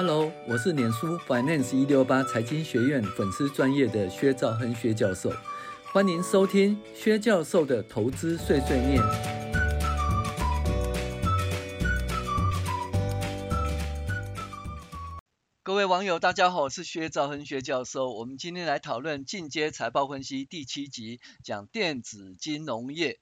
Hello，我是脸书 Finance 一六八财经学院粉丝专业的薛兆亨薛教授，欢迎收听薛教授的投资碎碎念。各位网友，大家好，我是薛兆亨薛教授。我们今天来讨论进阶财报分析第七集，讲电子金融业。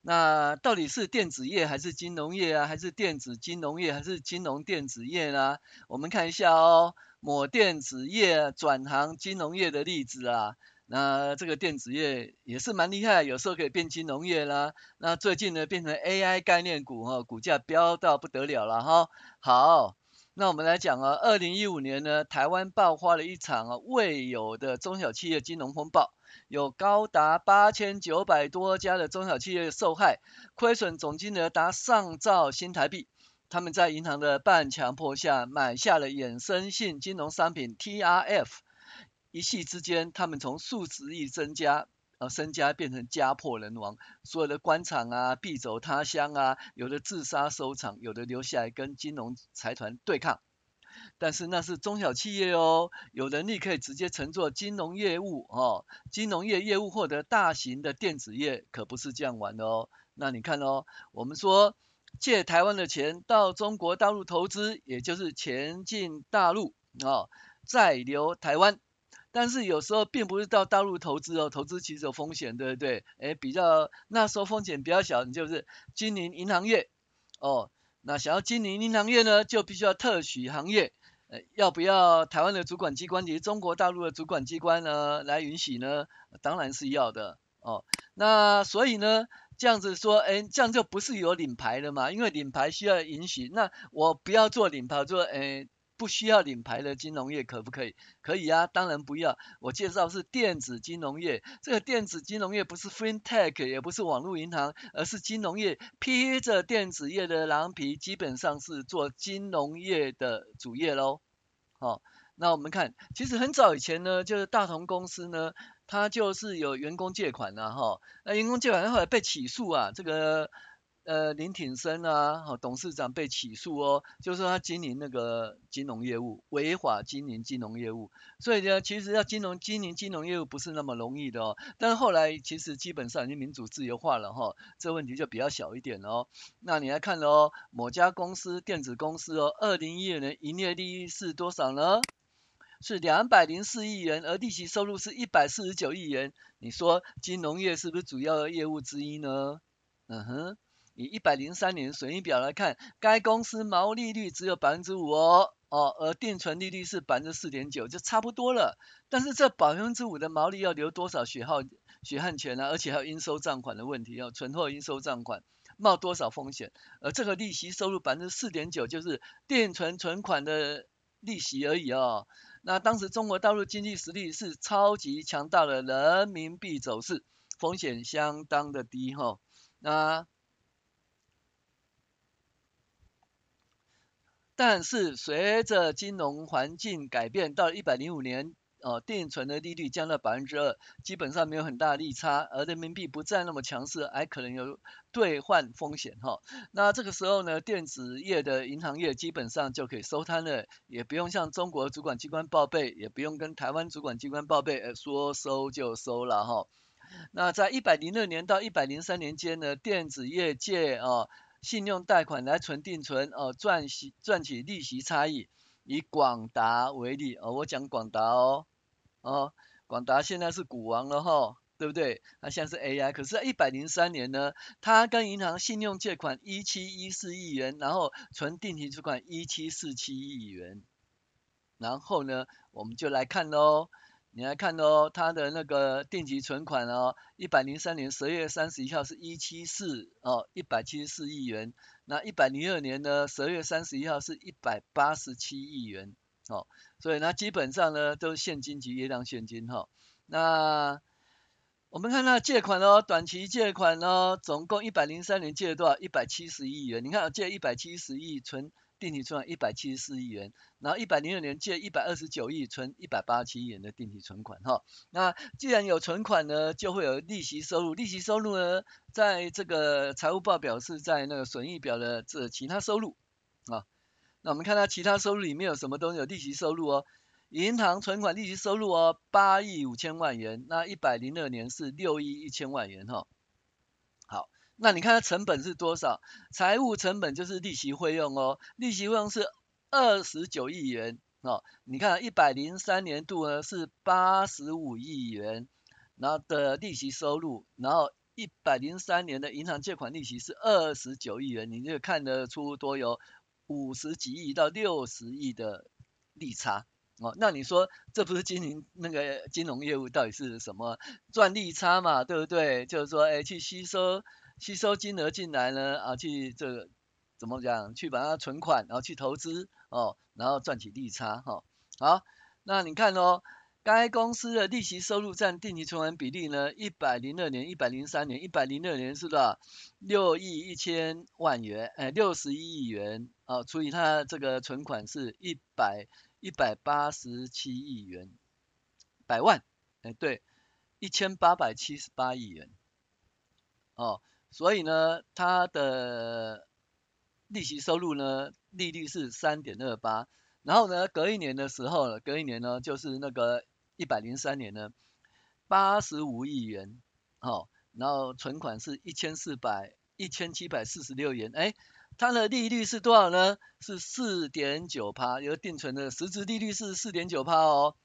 那到底是电子业还是金融业啊？还是电子金融业还是金融电子业呢？我们看一下哦，某电子业转行金融业的例子啊。那这个电子业也是蛮厉害，有时候可以变金融业啦。那最近呢，变成 AI 概念股哈，股价飙到不得了了哈。好，那我们来讲啊，二零一五年呢，台湾爆发了一场啊未有的中小企业金融风暴。有高达八千九百多家的中小企业受害，亏损总金额达上兆新台币。他们在银行的半强迫下买下了衍生性金融商品 TRF，一夕之间，他们从数十亿身家呃身家变成家破人亡，所有的官场啊必走他乡啊，有的自杀收场，有的留下来跟金融财团对抗。但是那是中小企业哦，有能力可以直接乘坐金融业务哦，金融业业务获得大型的电子业可不是这样玩的哦。那你看哦，我们说借台湾的钱到中国大陆投资，也就是钱进大陆哦，再留台湾。但是有时候并不是到大陆投资哦，投资其实有风险，对不对？哎，比较那时候风险比较小，你就是经营银行业哦。那想要经营银行业呢，就必须要特许行业。呃，要不要台湾的主管机关及中国大陆的主管机关呢来允许呢？当然是要的哦。那所以呢，这样子说，哎，这样就不是有领牌了嘛？因为领牌需要允许。那我不要做领牌，做哎。不需要领牌的金融业可不可以？可以啊，当然不要。我介绍是电子金融业，这个电子金融业不是 FinTech，也不是网络银行，而是金融业披着电子业的狼皮，基本上是做金融业的主业喽。好，那我们看，其实很早以前呢，就是大同公司呢，它就是有员工借款啊，哈，那员工借款后来被起诉啊，这个。呃，林挺生啊，好，董事长被起诉哦，就是说他经营那个金融业务，违法经营金融业务，所以呢，其实要金融经营金融业务不是那么容易的哦。但是后来其实基本上已经民主自由化了哈，这问题就比较小一点哦。那你来看哦，某家公司电子公司哦，二零一二年营业利益是多少呢？是两百零四亿元，而利息收入是一百四十九亿元。你说金融业是不是主要的业务之一呢？嗯哼。以一百零三年损益表来看，该公司毛利率只有百分之五哦，哦，而定存利率是百分之四点九，就差不多了。但是这百分之五的毛利要留多少血耗血汗钱呢？而且还有应收账款的问题，要存货应收账款冒多少风险？而这个利息收入百分之四点九，就是定存存款的利息而已哦。那当时中国大陆经济实力是超级强大的，人民币走势风险相当的低哈、哦。那但是随着金融环境改变，到一百零五年，呃，定存的利率降到百分之二，基本上没有很大利差，而人民币不再那么强势，还可能有兑换风险哈。那这个时候呢，电子业的银行业基本上就可以收摊了，也不用向中国主管机关报备，也不用跟台湾主管机关报备，呃，说收就收了哈。那在一百零二年到一百零三年间呢，电子业界啊。信用贷款来存定存，哦，赚息赚取利息差异。以广达为例，哦，我讲广达哦，哦，广达现在是股王了哈，对不对？它现在是 AI，可是在一百零三年呢，它跟银行信用借款一七一四亿元，然后存定期存款一七四七亿元，然后呢，我们就来看喽。你来看哦，它的那个定期存款哦，一百零三年十月三十一号是一七四哦，一百七十四亿元。那一百零二年呢，十月三十一号是一百八十七亿元哦。所以呢，基本上呢都是现金及业当现金哈、哦。那我们看它借款哦，短期借款哦，总共一百零三年借了多少？一百七十亿元。你看，借一百七十亿存。定期存款一百七十四亿元，然后一百零二年借一百二十九亿，存一百八十七亿元的定期存款哈。那既然有存款呢，就会有利息收入。利息收入呢，在这个财务报表是在那个损益表的这其他收入啊。那我们看它其他收入里面有什么东西？有利息收入哦，银行存款利息收入哦，八亿五千万元。那一百零二年是六亿一千万元哈、那你看它成本是多少？财务成本就是利息费用哦，利息费用是二十九亿元哦。你看一百零三年度呢是八十五亿元，然后的利息收入，然后一百零三年的银行借款利息是二十九亿元，你就看得出多有。五十几亿到六十亿的利差哦，那你说这不是经营那个金融业务到底是什么？赚利差嘛，对不对？就是说，哎，去吸收吸收金额进来呢，啊，去这个怎么讲？去把它存款，然后去投资哦，然后赚取利差哈、哦。好，那你看哦。该公司的利息收入占定期存款比例呢？一百零二年、一百零三年、一百零六年是多少？六亿一千万元，哎，六十一亿元啊，除以它这个存款是一百一百八十七亿元，百万，哎，对，一千八百七十八亿元，哦，所以呢，它的利息收入呢，利率是三点二八，然后呢，隔一年的时候，隔一年呢，就是那个。一百零三年呢，八十五亿元，好，然后存款是一千四百一千七百四十六元，哎，它的利率是多少呢？是四点九趴，有定存的实质利率是四点九趴哦。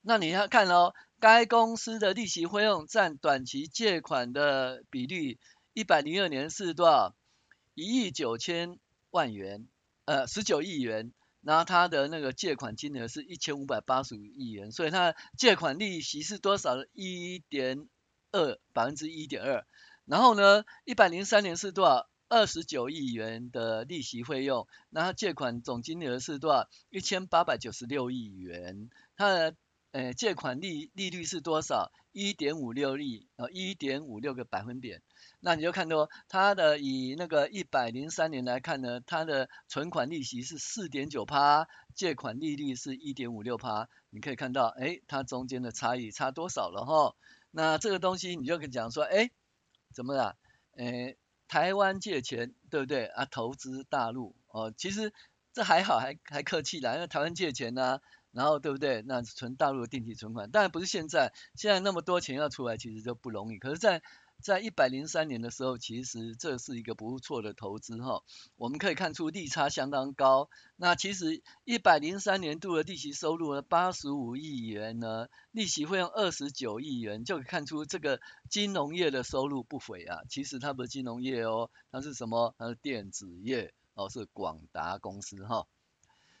那你要看哦，该公司的利息费用占短期借款的比率，一百零二年是多少？一亿九千万元，呃，十九亿元。然后他的那个借款金额是一千五百八十五亿元，所以他借款利息是多少？一点二百分之一点二。然后呢，一百零三年是多少？二十九亿元的利息费用。那他借款总金额是多少？一千八百九十六亿元。他的呃借款利利率是多少？一点五六利，呃一点五六个百分点。那你就看到它的以那个一百零三年来看呢，它的存款利息是四点九趴，借款利率是一点五六趴，你可以看到，哎，它中间的差异差多少了哈？那这个东西你就可以讲说，哎，怎么了？哎，台湾借钱对不对啊？投资大陆哦，其实这还好，还还客气啦，因为台湾借钱呢、然后对不对？那存大陆的定期存款，当然不是现在，现在那么多钱要出来，其实就不容易。可是，在在一百零三年的时候，其实这是一个不错的投资哈。我们可以看出利差相当高。那其实一百零三年度的利息收入呢，八十五亿元呢，利息费用二十九亿元，就可以看出这个金融业的收入不菲啊。其实它不是金融业哦，它是什么？它是电子业哦，是广达公司哈。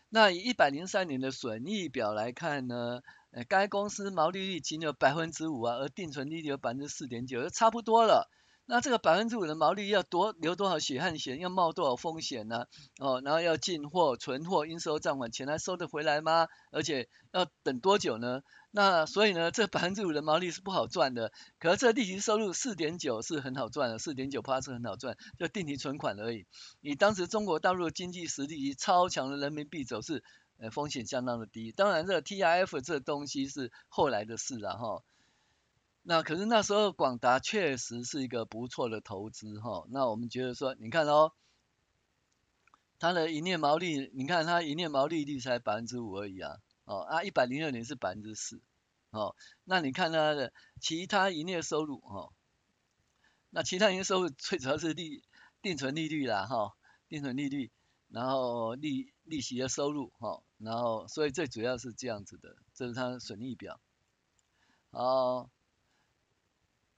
那以一百零三年的损益表来看呢？呃，该公司毛利率仅有百分之五啊，而定存利率有百分之四点九，就差不多了。那这个百分之五的毛利要多流多少血汗钱，要冒多少风险呢？哦，然后要进货、存货、应收账款，钱还收得回来吗？而且要等多久呢？那所以呢，这百分之五的毛利是不好赚的。可是这利息收入四点九是很好赚的，四点九趴是很好赚，就定期存款而已。以当时中国大陆的经济实力及超强的人民币走势。呃，风险相当的低，当然这个 TIF 这东西是后来的事了哈。那可是那时候广达确实是一个不错的投资哈。那我们觉得说，你看哦，它的营业毛利，你看它营业毛利率才百分之五而已啊。哦啊，一百零二年是百分之四。哦，那你看它的其他营业收入哈，那其他营业收入最主要是利定存利率啦哈，定存利率。然后利利息的收入哈，然后所以最主要是这样子的，这是它的损益表。好，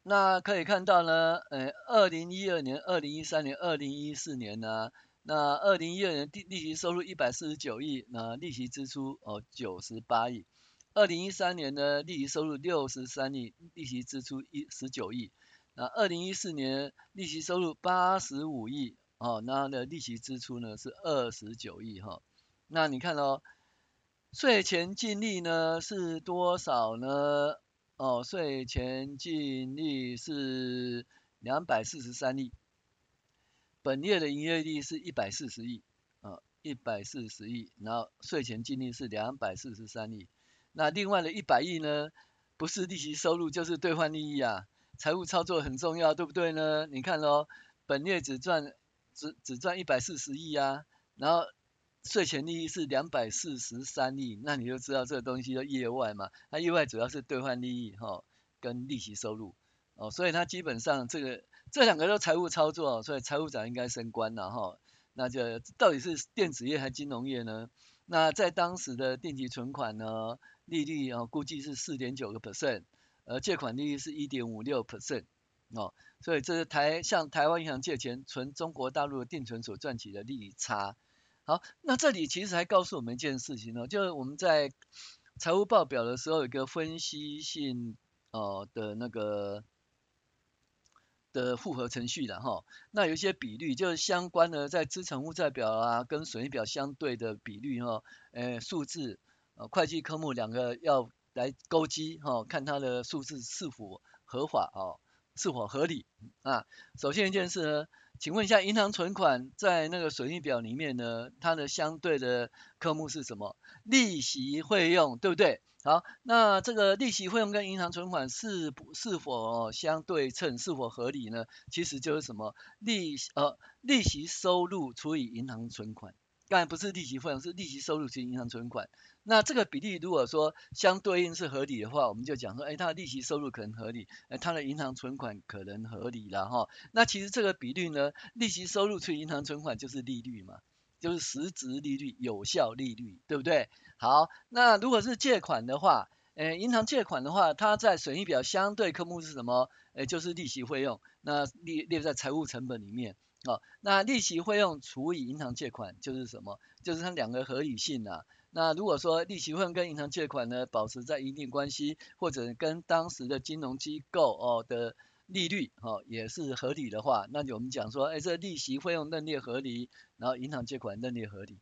那可以看到呢，呃，二零一二年、二零一三年、二零一四年呢，那二零一二年利利息收入一百四十九亿，那利息支出哦九十八亿。二零一三年呢，利息收入六十三亿，利息支出一十九亿。那二零一四年利息收入八十五亿。哦，那的利息支出呢是二十九亿哈，那你看哦，税前净利呢是多少呢？哦，税前净利是两百四十三亿，本业的营业利是一百四十亿，啊，一百四十亿，然后税前净利是两百四十三亿，那另外的一百亿呢，不是利息收入就是兑换利益啊，财务操作很重要，对不对呢？你看喽，本业只赚。只只赚一百四十亿啊，然后税前利益是两百四十三亿，那你就知道这个东西叫业外嘛，那业外主要是兑换利益哈、跟利息收入哦，所以它基本上这个这两个都财务操作，所以财务长应该升官了哈、那就到底是电子业还是金融业呢？那在当时的定期存款呢，利率啊、哦、估计是四点九个 percent，而借款利率是一点五六 percent 哦，所以这是台向台湾银行借钱存中国大陆的定存所赚取的利差。好，那这里其实还告诉我们一件事情呢，就是我们在财务报表的时候有一个分析性哦的那个的复合程序的哈，那有一些比率就是相关的在资产负债表啊跟损益表相对的比率哈，呃数字呃会计科目两个要来勾稽哈，看它的数字是否合法哦，是否合理啊。首先一件事呢。请问一下，银行存款在那个损益表里面呢，它的相对的科目是什么？利息费用，对不对？好，那这个利息费用跟银行存款是是否相对称，是否合理呢？其实就是什么利呃利息收入除以银行存款。当然不是利息费用，是利息收入及银行存款。那这个比例如果说相对应是合理的话，我们就讲说，哎，它的利息收入可能合理，哎，它的银行存款可能合理了哈。那其实这个比率呢，利息收入除以银行存款就是利率嘛，就是实质利率、有效利率，对不对？好，那如果是借款的话，哎，银行借款的话，它在损益表相对科目是什么？哎，就是利息费用，那列列在财务成本里面。哦，那利息费用除以银行借款就是什么？就是它两个合理性啊。那如果说利息费用跟银行借款呢，保持在一定关系，或者跟当时的金融机构哦的利率哦也是合理的话，那就我们讲说，哎，这利息费用认定合理，然后银行借款认定合理，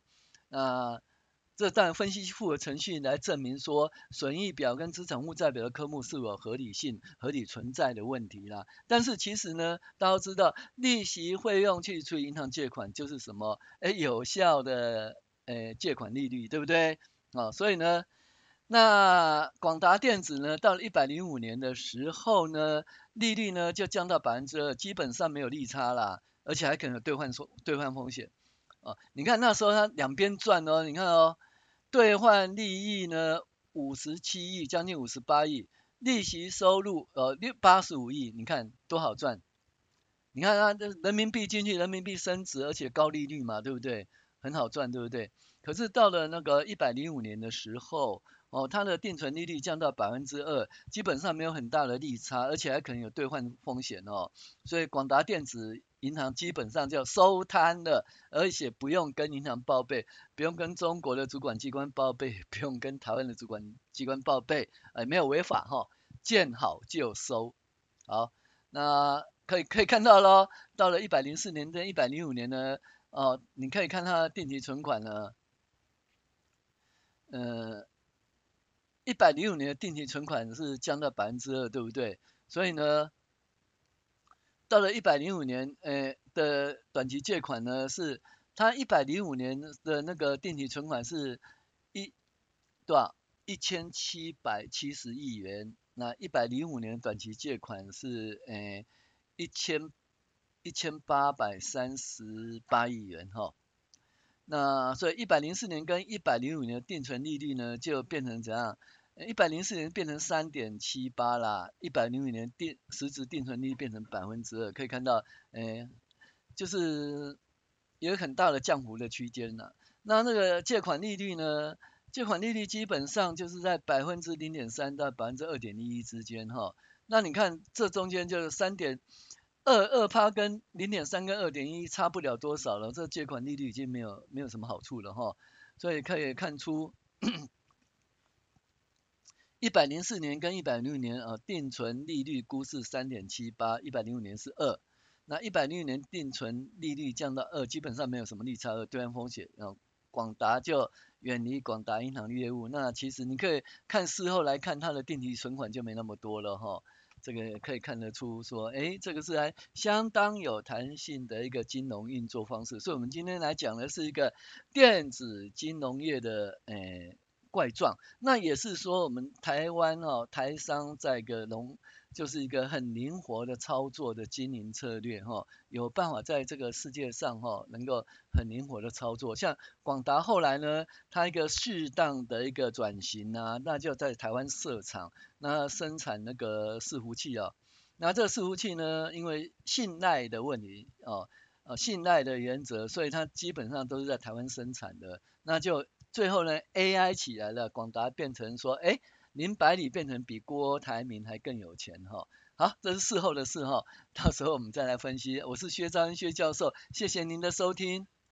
那。这当然分析复合程序来证明说，损益表跟资产负债表的科目是否合理性、合理存在的问题啦。但是其实呢，大家都知道，利息费用去除银行借款就是什么？哎，有效的诶借款利率，对不对？啊，所以呢，那广达电子呢，到了一百零五年的时候呢，利率呢就降到百分之二，基本上没有利差啦，而且还可能兑换说兑换风险。啊，你看那时候它两边赚哦，你看哦。兑换利益呢，五十七亿，将近五十八亿，利息收入呃六八十五亿，你看多好赚。你看它这人民币进去，人民币升值，而且高利率嘛，对不对？很好赚，对不对？可是到了那个一百零五年的时候，哦，它的定存利率降到百分之二，基本上没有很大的利差，而且还可能有兑换风险哦。所以广达电子。银行基本上就收摊了，而且不用跟银行报备，不用跟中国的主管机关报备，不用跟台湾的主管机关报备，哎，没有违法哈，见好就收。好，那可以可以看到喽，到了一百零四年跟一百零五年呢，哦，你可以看它的定期存款呢，呃，一百零五年的定期存款是降到百分之二，对不对？所以呢。到了一百零五年，呃的短期借款呢，是它一百零五年的那个定期存款是一多少？一千七百七十亿元。那一百零五年短期借款是呃一千一千八百三十八亿元哈。那所以一百零四年跟一百零五年的定存利率呢，就变成怎样？一百零四年变成三点七八啦，一百零五年定实质定存利率变成百分之二，可以看到，诶，就是有很大的降幅的区间呐。那那个借款利率呢？借款利率基本上就是在百分之零点三到百分之二点一一之间哈。那你看这中间就是三点二二趴跟零点三跟二点一差不了多少了，这借款利率已经没有没有什么好处了哈。所以可以看出。一百零四年跟一百零五年啊，定存利率估是三点七八，一百零五年是二，那一百零五年定存利率降到二，基本上没有什么利差和兑换风险，然后广达就远离广达银行业务。那其实你可以看事后来看，它的定期存款就没那么多了哈，这个可以看得出说，哎，这个是还相当有弹性的一个金融运作方式。所以我们今天来讲的是一个电子金融业的诶。怪状。那也是说我们台湾哦，台商在一个农。就是一个很灵活的操作的经营策略哈，有办法在这个世界上哈，能够很灵活的操作。像广达后来呢，它一个适当的一个转型啊，那就在台湾设厂，那生产那个伺服器啊，那这个伺服器呢，因为信赖的问题哦，呃，信赖的原则，所以它基本上都是在台湾生产的。那就最后呢，AI 起来了，广达变成说，哎。林百里变成比郭台铭还更有钱哈，好，这是事后的事哈，到时候我们再来分析。我是薛章薛教授，谢谢您的收听。